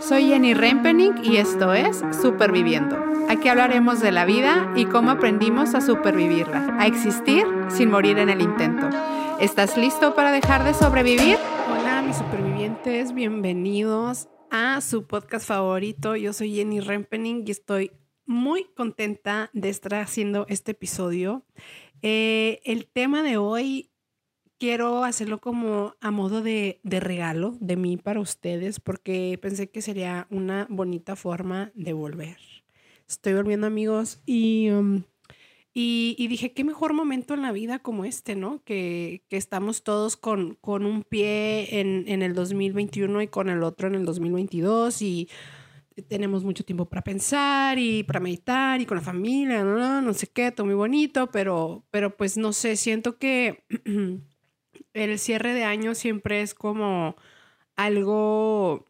Soy Jenny Rempening y esto es Superviviendo. Aquí hablaremos de la vida y cómo aprendimos a supervivirla, a existir sin morir en el intento. ¿Estás listo para dejar de sobrevivir? Hola mis supervivientes, bienvenidos a su podcast favorito. Yo soy Jenny Rempening y estoy muy contenta de estar haciendo este episodio. Eh, el tema de hoy quiero hacerlo como a modo de, regalo de mí para ustedes porque pensé que sería una bonita forma de volver. Estoy volviendo amigos y, um, y, dije, qué mejor momento en la vida como este, ¿no? Que, estamos todos con, con un pie en, en, el 2021 y con el otro en el 2022 y tenemos mucho tiempo para pensar y para meditar y con la familia, no, no sé qué, todo muy bonito, pero, pero pues no sé, siento que... el cierre de año siempre es como algo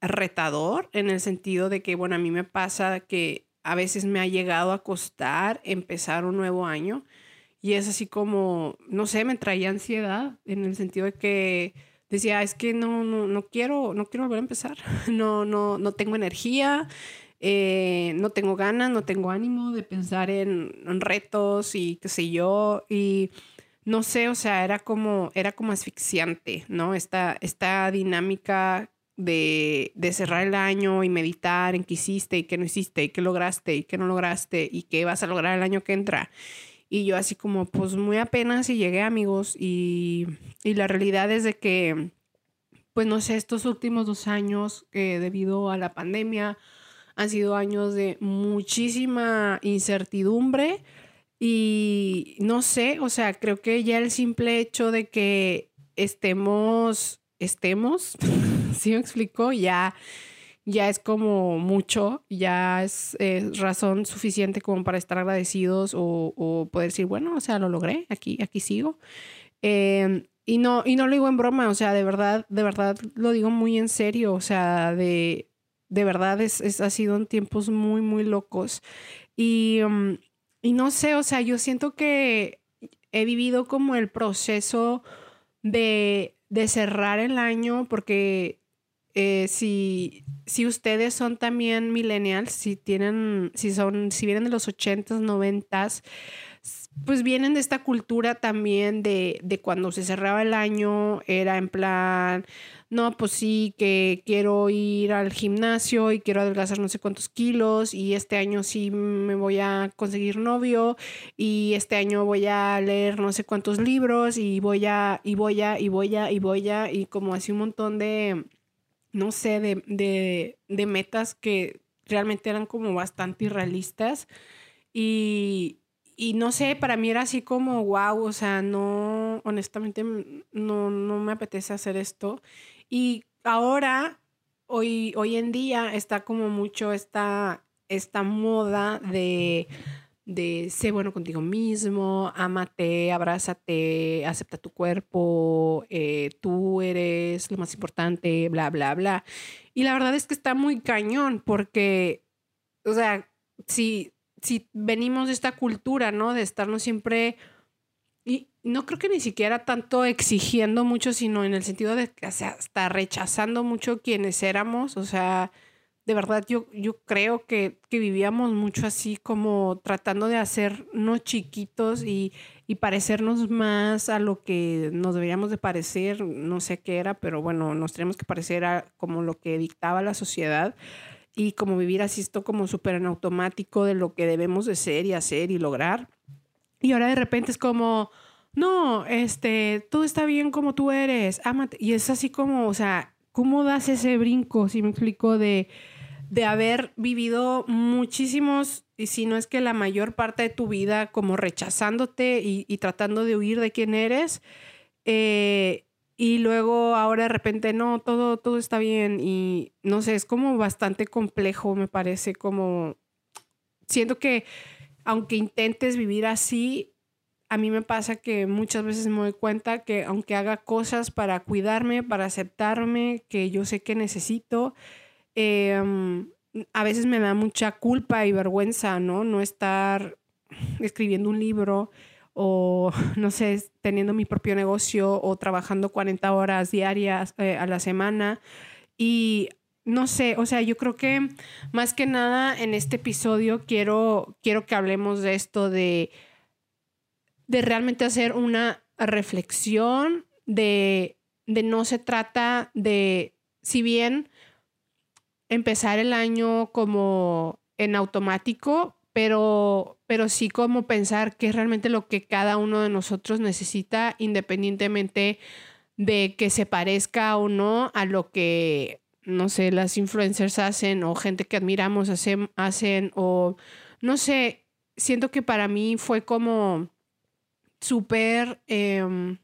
retador en el sentido de que, bueno, a mí me pasa que a veces me ha llegado a costar empezar un nuevo año y es así como, no sé, me traía ansiedad en el sentido de que decía, es que no, no, no quiero, no quiero volver a empezar, no, no, no tengo energía, eh, no tengo ganas, no tengo ánimo de pensar en, en retos y qué sé yo, y no sé, o sea, era como, era como asfixiante, ¿no? Esta, esta dinámica de, de, cerrar el año y meditar en qué hiciste y qué no hiciste y qué lograste y qué no lograste y qué vas a lograr el año que entra. Y yo así como, pues muy apenas y llegué amigos y, y la realidad es de que, pues no sé, estos últimos dos años, eh, debido a la pandemia, han sido años de muchísima incertidumbre y no sé, o sea, creo que ya el simple hecho de que estemos, estemos, ¿sí me explico? Ya, ya es como mucho, ya es, razón suficiente como para estar agradecidos o, poder decir, bueno, o sea, lo logré, aquí, aquí sigo. Em, y no, y no lo digo en broma, o sea, de verdad, de verdad lo digo muy en serio, o sea, de, de verdad es, es ha sido en tiempos muy, muy locos. Y, em, y no sé, o sea, yo siento que he vivido como el proceso de, cerrar el año porque eh, si, si ustedes son también millennials, si tienen, si son, si vienen de los 80s, 90s, pues vienen de esta cultura también de, de cuando se cerraba el año, era en plan, no, pues sí, que quiero ir al gimnasio y quiero adelgazar no sé cuántos kilos y este año sí me voy a conseguir novio y este año voy a leer no sé cuántos libros y voy a, y voy a, y voy a, y voy a, y como así un montón de, no sé, de, de, de metas que realmente eran como bastante irrealistas. Y, y no sé, para mí era así como, wow, o sea, no, honestamente, no, no me apetece hacer esto. Y ahora, hoy, hoy en día, está como mucho esta, esta moda de, de sé bueno contigo mismo, ámate, abrázate, acepta tu cuerpo, eh, tú eres lo más importante, bla, bla, bla. Y la verdad es que está muy cañón porque, o sea, si, si venimos de esta cultura, ¿no? De estarnos siempre y no creo que ni siquiera tanto exigiendo mucho, sino en el sentido de que hasta rechazando mucho quienes éramos. O sea, de verdad yo, yo creo que, que vivíamos mucho así como tratando de hacernos chiquitos y, y, parecernos más a lo que nos deberíamos de parecer. No sé qué era, pero bueno, nos tenemos que parecer a como lo que dictaba la sociedad y como vivir así esto como súper en automático de lo que debemos de ser y hacer y lograr. Y ahora de repente es como, no, este, todo está bien como tú eres, ámate. Y es así como, o sea, ¿cómo das ese brinco, si me explico, de, de haber vivido muchísimos, y si no es que la mayor parte de tu vida como rechazándote y, y tratando de huir de quién eres? Eh, y luego ahora de repente no, todo, todo está bien y no sé, es como bastante complejo, me parece como, siento que aunque intentes vivir así, a mí me pasa que muchas veces me doy cuenta que aunque haga cosas para cuidarme, para aceptarme, que yo sé que necesito, em, a veces me da mucha culpa y vergüenza, ¿no? No estar escribiendo un libro o, no sé, teniendo mi propio negocio o trabajando 40 horas diarias eh, a la semana. Y no sé, o sea, yo creo que más que nada en este episodio quiero, quiero que hablemos de esto, de, de realmente hacer una reflexión, de, de no se trata de, si bien empezar el año como en automático, pero, pero sí como pensar qué es realmente lo que cada uno de nosotros necesita, independientemente de que se parezca o no a lo que no sé, las influencers hacen o gente que admiramos hacen, hacen o no sé, siento que para mí fue como súper em,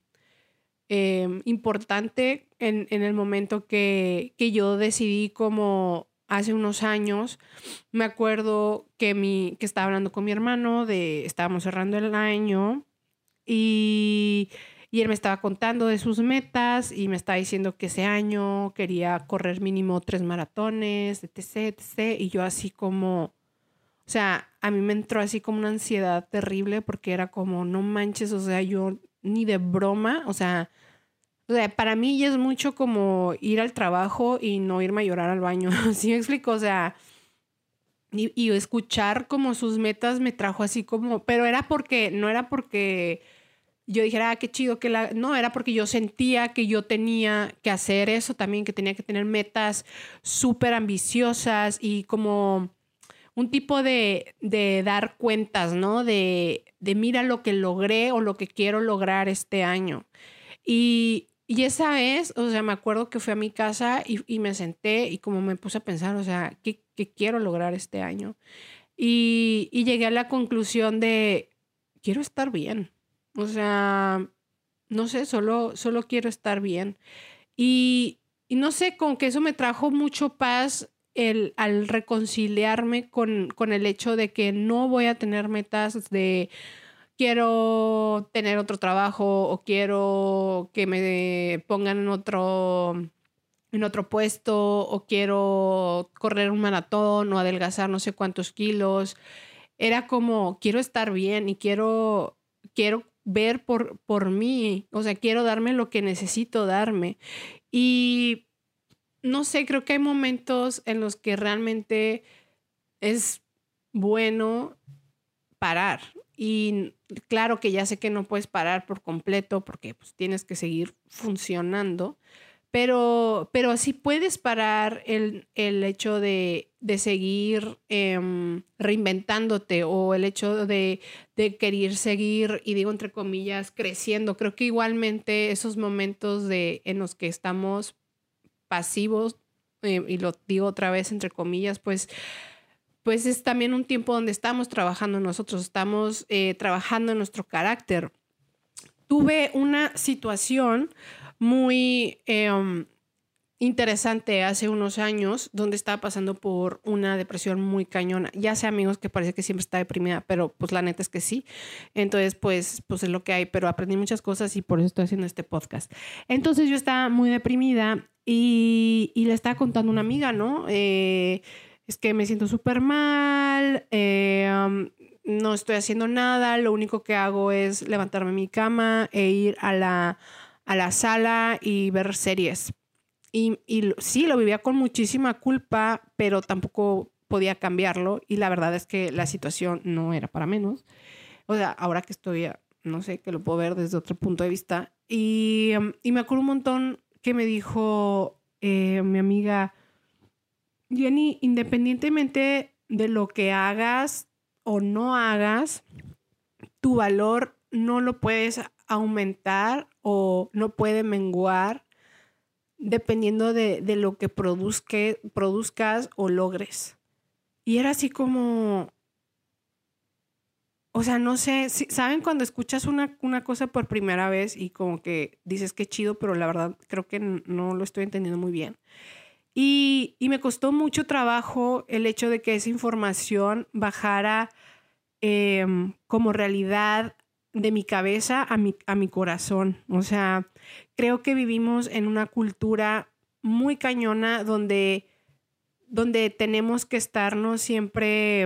em, importante en, el momento que, que, yo decidí como hace unos años, me acuerdo que, mi, que estaba hablando con mi hermano, de, estábamos cerrando el año y y él me estaba contando de sus metas y me estaba diciendo que ese año quería correr mínimo tres maratones, etc, etc. Y yo así como, o sea, a mí me entró así como una ansiedad terrible porque era como, no manches, o sea, yo ni de broma, o sea, o sea, para mí ya es mucho como ir al trabajo y no irme a llorar al baño. ¿Sí me explico? O sea, y, escuchar como sus metas me trajo así como, pero era porque, no era porque yo dijera, ah, qué chido que la... No, era porque yo sentía que yo tenía que hacer eso también, que tenía que tener metas súper ambiciosas y como un tipo de, de, dar cuentas, ¿no? De, de mira lo que logré o lo que quiero lograr este año. Y, y esa vez, o sea, me acuerdo que fui a mi casa y, me senté y como me puse a pensar, o sea, ¿qué, quiero lograr este año? Y, y llegué a la conclusión de, quiero estar bien. O sea, no sé, solo, solo quiero estar bien. Y, no sé, con que eso me trajo mucho paz el, al reconciliarme con, con el hecho de que no voy a tener metas de quiero tener otro trabajo o quiero que me pongan en otro en otro puesto o quiero correr un maratón o adelgazar no sé cuántos kilos. Era como quiero estar bien y quiero quiero ver por, por mí, o sea, quiero darme lo que necesito darme. Y no sé, creo que hay momentos en los que realmente es bueno parar. Y claro que ya sé que no puedes parar por completo porque pues, tienes que seguir funcionando, pero, pero sí puedes parar el, hecho de, seguir em, reinventándote o el hecho de, querer seguir, y digo entre comillas, creciendo. Creo que igualmente esos momentos de, en los que estamos pasivos, eh, y lo digo otra vez entre comillas, pues pues es también un tiempo donde estamos trabajando nosotros, estamos eh, trabajando en nuestro carácter. Tuve una situación muy em, interesante hace unos años donde estaba pasando por una depresión muy cañona. Ya sé amigos que parece que siempre está deprimida, pero pues la neta es que sí. Entonces pues, pues es lo que hay, pero aprendí muchas cosas y por eso estoy haciendo este podcast. Entonces yo estaba muy deprimida y, le estaba contando a una amiga, ¿no? Eh, es que me siento súper mal, eh, no estoy haciendo nada, lo único que hago es levantarme mi cama e ir a la a la sala y ver series. Y, y sí, lo vivía con muchísima culpa, pero tampoco podía cambiarlo y la verdad es que la situación no era para menos. O sea, ahora que estoy, no sé, que lo puedo ver desde otro punto de vista. Y, y me acuerdo un montón que me dijo eh, mi amiga, Jenny, independientemente de lo que hagas o no hagas, tu valor no lo puedes aumentar o no puede menguar dependiendo de, lo que produzcas o logres. Y era así como, o sea, no sé, ¿saben cuando escuchas una, una, cosa por primera vez y como que dices que chido, pero la verdad creo que no lo estoy entendiendo muy bien? Y, me costó mucho trabajo el hecho de que esa información bajara em, como realidad de mi cabeza a mi, a mi corazón. O sea, creo que vivimos en una cultura muy cañona donde, donde tenemos que estarnos siempre,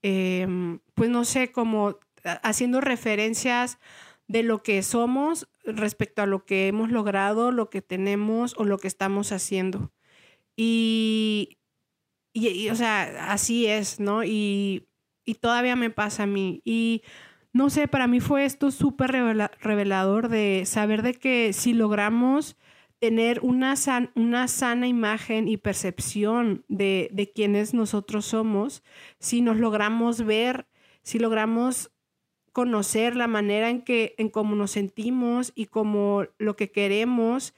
em, pues no sé, como haciendo referencias de lo que somos respecto a lo que hemos logrado, lo que tenemos o lo que estamos haciendo. Y, y, o sea, así es, ¿no? Y, y todavía me pasa a mí. Y no sé, para mí fue esto súper revelador de saber de que si logramos tener una, una sana imagen y percepción de, de quienes nosotros somos, si nos logramos ver, si logramos conocer la manera en que, en cómo nos sentimos y como lo que queremos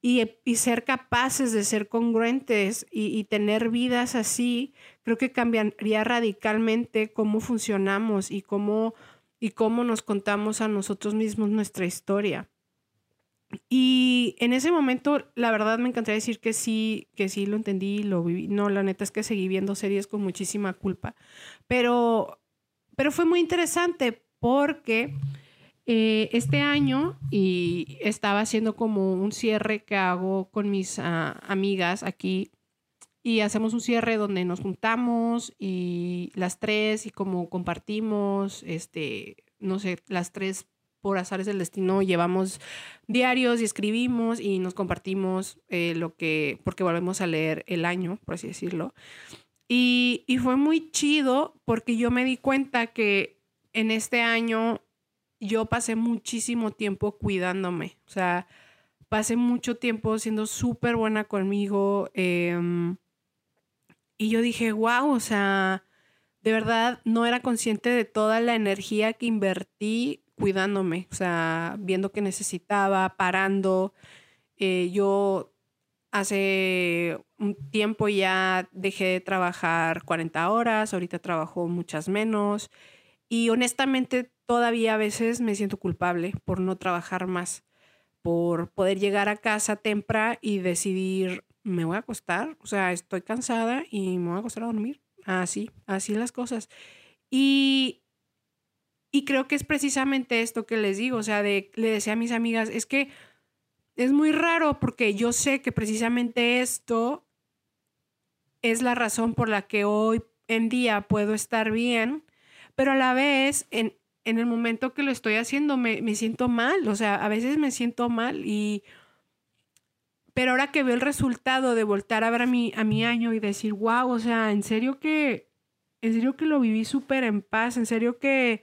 y, y ser capaces de ser congruentes y, y, tener vidas así, creo que cambiaría radicalmente cómo funcionamos y cómo, y cómo nos contamos a nosotros mismos nuestra historia. Y en ese momento, la verdad me encantaría decir que sí, que sí lo entendí, lo viví. No, la neta es que seguí viendo series con muchísima culpa. Pero, pero fue muy interesante porque eh, este año y estaba haciendo como un cierre que hago con mis ah, amigas aquí y hacemos un cierre donde nos juntamos y las tres y como compartimos, este, no sé, las tres por azares del destino llevamos diarios y escribimos y nos compartimos eh, lo que, porque volvemos a leer el año, por así decirlo. Y, y fue muy chido porque yo me di cuenta que en este año yo pasé muchísimo tiempo cuidándome, o sea, pasé mucho tiempo siendo súper buena conmigo. Em, y yo dije, wow, o sea, de verdad no era consciente de toda la energía que invertí cuidándome, o sea, viendo que necesitaba, parando. Eh, yo hace un tiempo ya dejé de trabajar 40 horas, ahorita trabajo muchas menos y honestamente todavía a veces me siento culpable por no trabajar más, por poder llegar a casa temprano y decidir, me voy a acostar, o sea, estoy cansada y me voy a acostar a dormir. Así, así las cosas. Y y creo que es precisamente esto que les digo, o sea, de, le decía a mis amigas, es que es muy raro porque yo sé que precisamente esto es la razón por la que hoy en día puedo estar bien, pero a la vez en, en el momento que lo estoy haciendo me, me, siento mal, o sea, a veces me siento mal y... Pero ahora que veo el resultado de voltar a ver a mi, a mi año y decir, wow, o sea, en serio que, en serio que lo viví súper en paz, en serio que,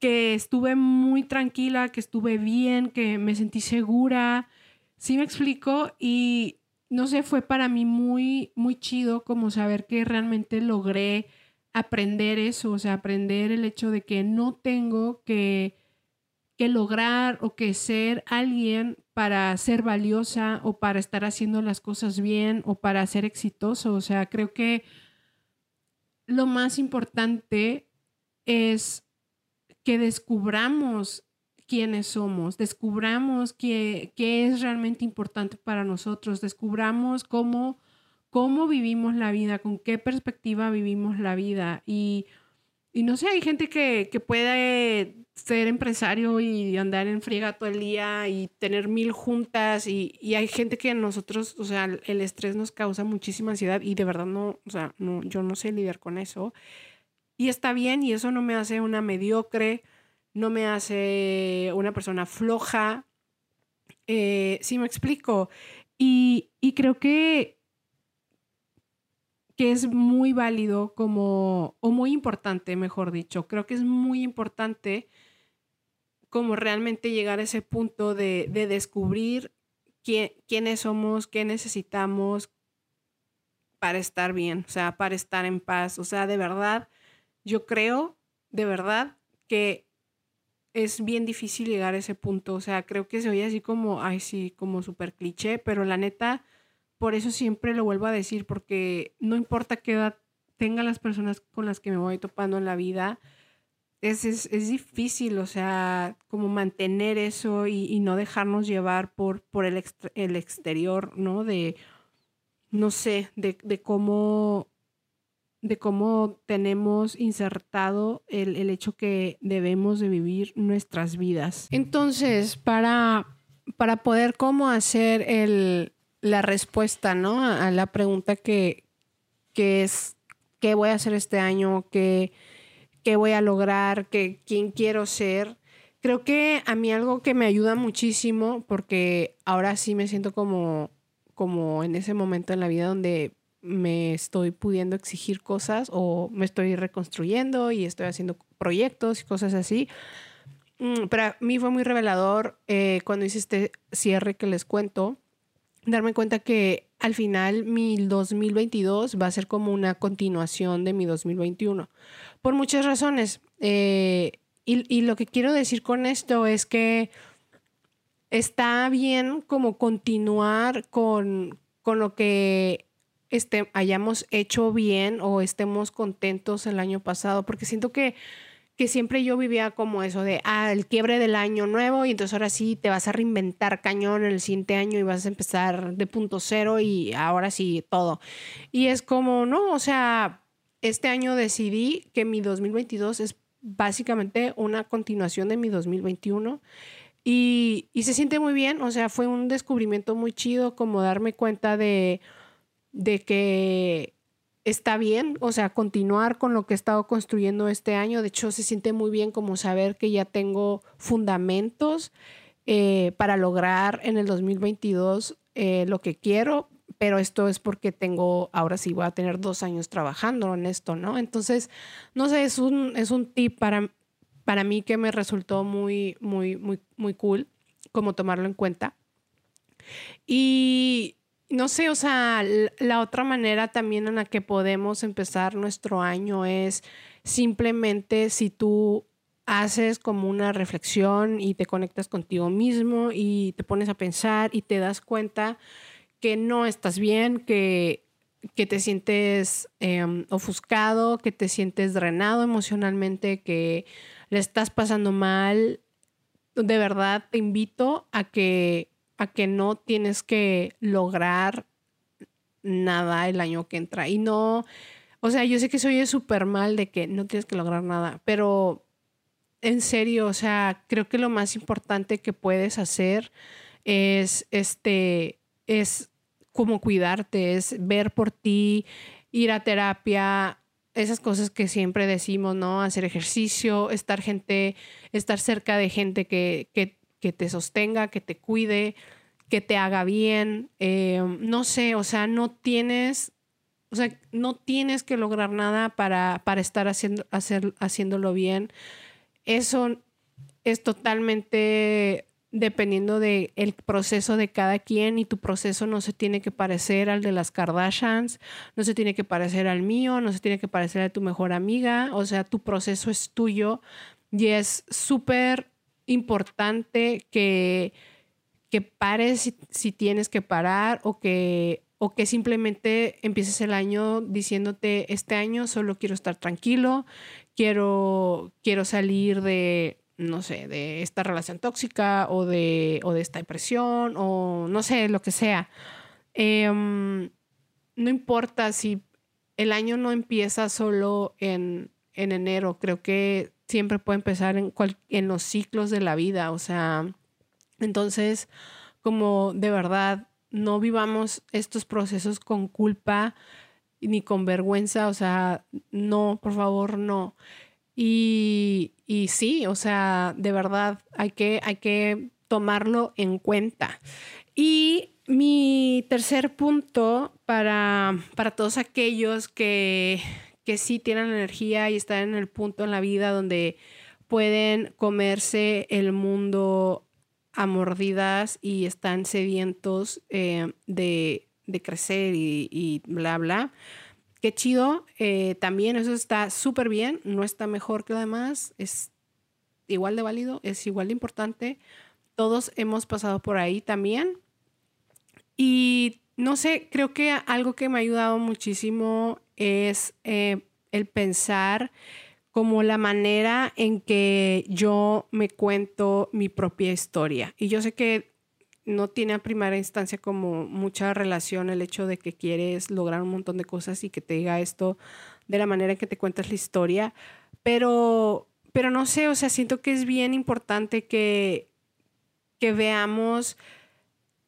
que estuve muy tranquila, que estuve bien, que me sentí segura. Sí me explico y no sé, fue para mí muy, muy chido como saber que realmente logré aprender eso, o sea, aprender el hecho de que no tengo que, que lograr o que ser alguien para ser valiosa o para estar haciendo las cosas bien o para ser exitoso. O sea, creo que lo más importante es que descubramos quiénes somos, descubramos qué, qué es realmente importante para nosotros, descubramos cómo, cómo vivimos la vida, con qué perspectiva vivimos la vida. Y, y no sé, hay gente que, que puede ser empresario y andar en friega todo el día y tener mil juntas y, y, hay gente que nosotros, o sea, el estrés nos causa muchísima ansiedad y de verdad no, o sea, no, yo no sé lidiar con eso. Y está bien y eso no me hace una mediocre, no me hace una persona floja. Eh, sí me explico. Y, y creo que, que es muy válido como, o muy importante, mejor dicho, creo que es muy importante como realmente llegar a ese punto de, de descubrir quién, quiénes somos, qué necesitamos para estar bien, o sea, para estar en paz, o sea, de verdad yo creo, de verdad, que es bien difícil llegar a ese punto. O sea, creo que se oye así como, ay, sí, como súper cliché, pero la neta, por eso siempre lo vuelvo a decir, porque no importa qué edad tengan las personas con las que me voy topando en la vida, es, es, es difícil, o sea, como mantener eso y, no dejarnos llevar por, por el, el exterior, ¿no? De, no sé, de, de cómo de cómo tenemos insertado el, el, hecho que debemos de vivir nuestras vidas. Entonces, para, para poder cómo hacer el, la respuesta ¿no? a, la pregunta que, que, es qué voy a hacer este año, qué, qué voy a lograr, qué, quién quiero ser, creo que a mí algo que me ayuda muchísimo, porque ahora sí me siento como como en ese momento en la vida donde me estoy pudiendo exigir cosas o me estoy reconstruyendo y estoy haciendo proyectos y cosas así. Mm, pero a mí fue muy revelador eh, cuando hice este cierre que les cuento, darme cuenta que al final mi 2022 va a ser como una continuación de mi 2021, por muchas razones. Eh, y, y, lo que quiero decir con esto es que está bien como continuar con, con lo que este, hayamos hecho bien o estemos contentos el año pasado, porque siento que, que siempre yo vivía como eso de, ah, el quiebre del año nuevo y entonces ahora sí te vas a reinventar cañón el siguiente año y vas a empezar de punto cero y ahora sí todo. Y es como, no, o sea, este año decidí que mi 2022 es básicamente una continuación de mi 2021. Y, y se siente muy bien, o sea, fue un descubrimiento muy chido como darme cuenta de, de que está bien, o sea, continuar con lo que he estado construyendo este año. De hecho, se siente muy bien como saber que ya tengo fundamentos eh, para lograr en el 2022 eh, lo que quiero, pero esto es porque tengo, ahora sí voy a tener dos años trabajando en esto, ¿no? Entonces, no sé, es un, es un tip para, para mí que me resultó muy, muy, muy, muy cool, como tomarlo en cuenta. Y no sé, o sea, la otra manera también en la que podemos empezar nuestro año es simplemente si tú haces como una reflexión y te conectas contigo mismo y te pones a pensar y te das cuenta que no estás bien, que, que te sientes em, ofuscado, que te sientes drenado emocionalmente, que le estás pasando mal, de verdad te invito a que que no tienes que lograr nada el año que entra. Y no, o sea, yo sé que soy súper mal de que no tienes que lograr nada, pero en serio, o sea, creo que lo más importante que puedes hacer es, este, es como cuidarte, es ver por ti, ir a terapia, esas cosas que siempre decimos, ¿no? Hacer ejercicio, estar gente, estar cerca de gente que, que que te sostenga, que te cuide, que te haga bien. Eh, no sé, o sea, no tienes, o sea, no tienes que lograr nada para, para estar haciendo, hacer, haciéndolo bien. Eso es totalmente dependiendo del el proceso de cada quien y tu proceso no se tiene que parecer al de las Kardashians, no se tiene que parecer al mío, no se tiene que parecer a tu mejor amiga, o sea, tu proceso es tuyo y es súper importante que, que pares si, tienes que parar o que, o que simplemente empieces el año diciéndote, este año solo quiero estar tranquilo, quiero, quiero salir de, no sé, de esta relación tóxica o de, o de esta depresión o no sé, lo que sea. Em, no importa si el año no empieza solo en, en enero, creo que siempre puede empezar en, en los ciclos de la vida, o sea, entonces, como de verdad, no vivamos estos procesos con culpa ni con vergüenza, o sea, no, por favor, no. Y, sí, o sea, de verdad, hay que, hay que tomarlo en cuenta. Y mi tercer punto para, para todos aquellos que, que sí tienen energía y están en el punto en la vida donde pueden comerse el mundo a mordidas y están sedientos eh, de, crecer y, bla, bla. Qué chido. Eh, también eso está súper bien. No está mejor que lo demás. Es igual de válido, es igual de importante. Todos hemos pasado por ahí también. Y no sé, creo que algo que me ha ayudado muchísimo es eh, el pensar como la manera en que yo me cuento mi propia historia. Y yo sé que no tiene a primera instancia como mucha relación el hecho de que quieres lograr un montón de cosas y que te diga esto de la manera en que te cuentas la historia, pero, pero no sé, o sea, siento que es bien importante que, que veamos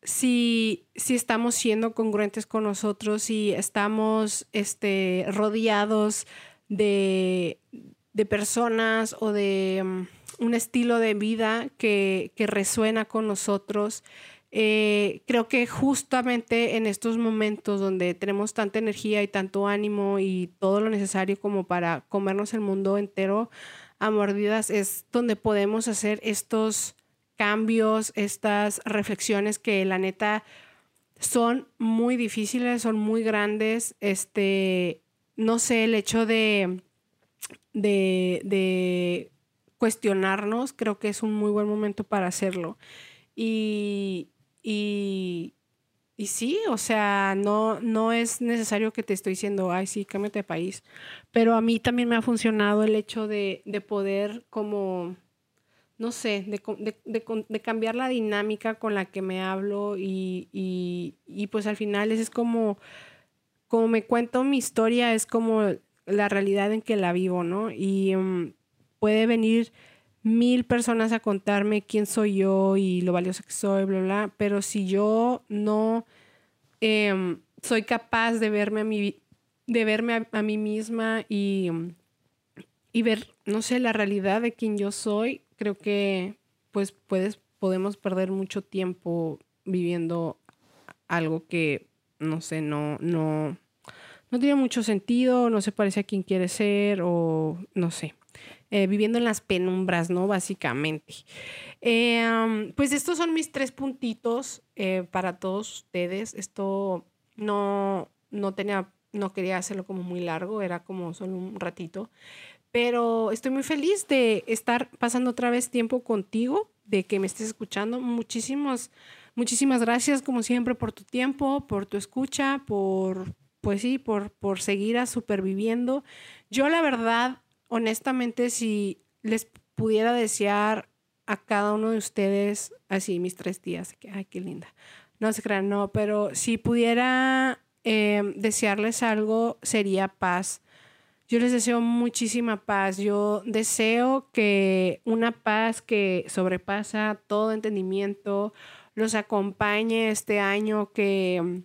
si, si estamos siendo congruentes con nosotros, si estamos este, rodeados de, personas o de mm, un estilo de vida que, resuena con nosotros. Eh, creo que justamente en estos momentos donde tenemos tanta energía y tanto ánimo y todo lo necesario como para comernos el mundo entero a mordidas, es donde podemos hacer estos cambios, estas reflexiones que la neta son muy difíciles, son muy grandes. Este, no sé, el hecho de, de, de cuestionarnos, creo que es un muy buen momento para hacerlo. Y, y, y sí, o sea, no, no es necesario que te estoy diciendo, ay, sí, cámbiate de país. Pero a mí también me ha funcionado el hecho de, de poder como, no sé, de, de, de, cambiar la dinámica con la que me hablo y, y, y, pues al final es como, como me cuento mi historia, es como la realidad en que la vivo, ¿no? Y um, puede venir mil personas a contarme quién soy yo y lo valioso que soy, bla, bla, pero si yo no em, soy capaz de verme a mí, de verme a, mí misma y, y, ver, no sé, la realidad de quién yo soy, creo que pues puedes, podemos perder mucho tiempo viviendo algo que, no sé, no, no, no tiene mucho sentido, no se parece a quien quiere ser o no sé. Eh, viviendo en las penumbras, ¿no? Básicamente. Eh, pues estos son mis tres puntitos eh, para todos ustedes. Esto no, no tenía, no quería hacerlo como muy largo, era como solo un ratito. Pero estoy muy feliz de estar pasando otra vez tiempo contigo, de que me estés escuchando. Muchísimas, muchísimas gracias, como siempre, por tu tiempo, por tu escucha, por, pues sí, por, por seguir a superviviendo. Yo, la verdad, honestamente, si les pudiera desear a cada uno de ustedes, así mis tres días, que, ay, qué linda. No se crean, no, pero si pudiera em, desearles algo, sería paz. Yo les deseo muchísima paz. Yo deseo que una paz que sobrepasa todo entendimiento los acompañe este año, que em,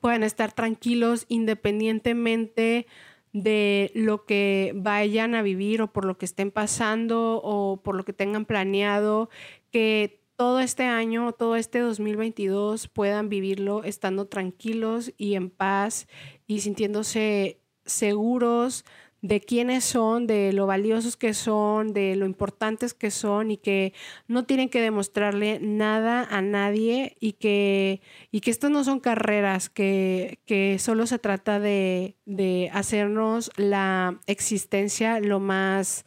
puedan estar tranquilos independientemente de lo que vayan a vivir o por lo que estén pasando o por lo que tengan planeado, que todo este año, todo este 2022 puedan vivirlo estando tranquilos y en paz y sintiéndose seguros de quiénes son, de lo valiosos que son, de lo importantes que son y que no tienen que demostrarle nada a nadie y que, y que estas no son carreras, que, que solo se trata de, de, hacernos la existencia lo más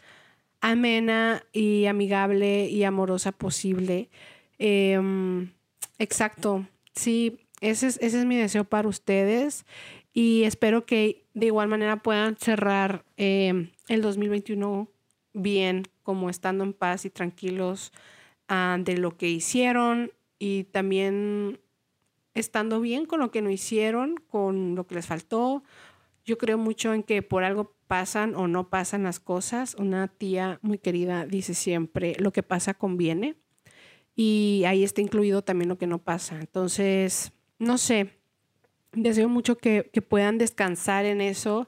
amena y amigable y amorosa posible. Em, exacto, sí, ese es, ese es mi deseo para ustedes y espero que de igual manera puedan cerrar eh, el 2021 bien, como estando en paz y tranquilos uh, de lo que hicieron y también estando bien con lo que no hicieron, con lo que les faltó. Yo creo mucho en que por algo pasan o no pasan las cosas. Una tía muy querida dice siempre, lo que pasa conviene. Y ahí está incluido también lo que no pasa. Entonces, no sé, deseo mucho que, puedan descansar en eso.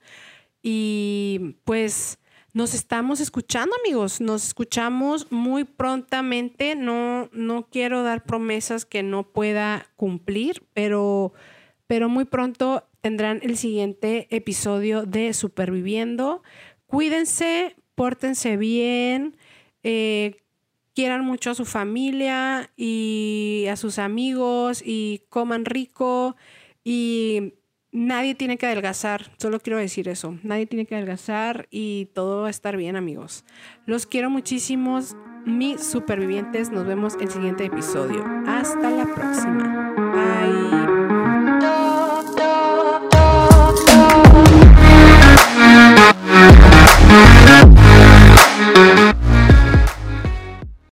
Y pues nos estamos escuchando amigos, nos escuchamos muy prontamente, no, no quiero dar promesas que no pueda cumplir, pero, pero muy pronto tendrán el siguiente episodio de Superviviendo. Cuídense, pórtense bien, eh, quieran mucho a su familia y a sus amigos y coman rico y nadie tiene que adelgazar, solo quiero decir eso, nadie tiene que adelgazar y todo va a estar bien amigos. Los quiero muchísimos, mis supervivientes, nos vemos en el siguiente episodio. Hasta la próxima. Bye.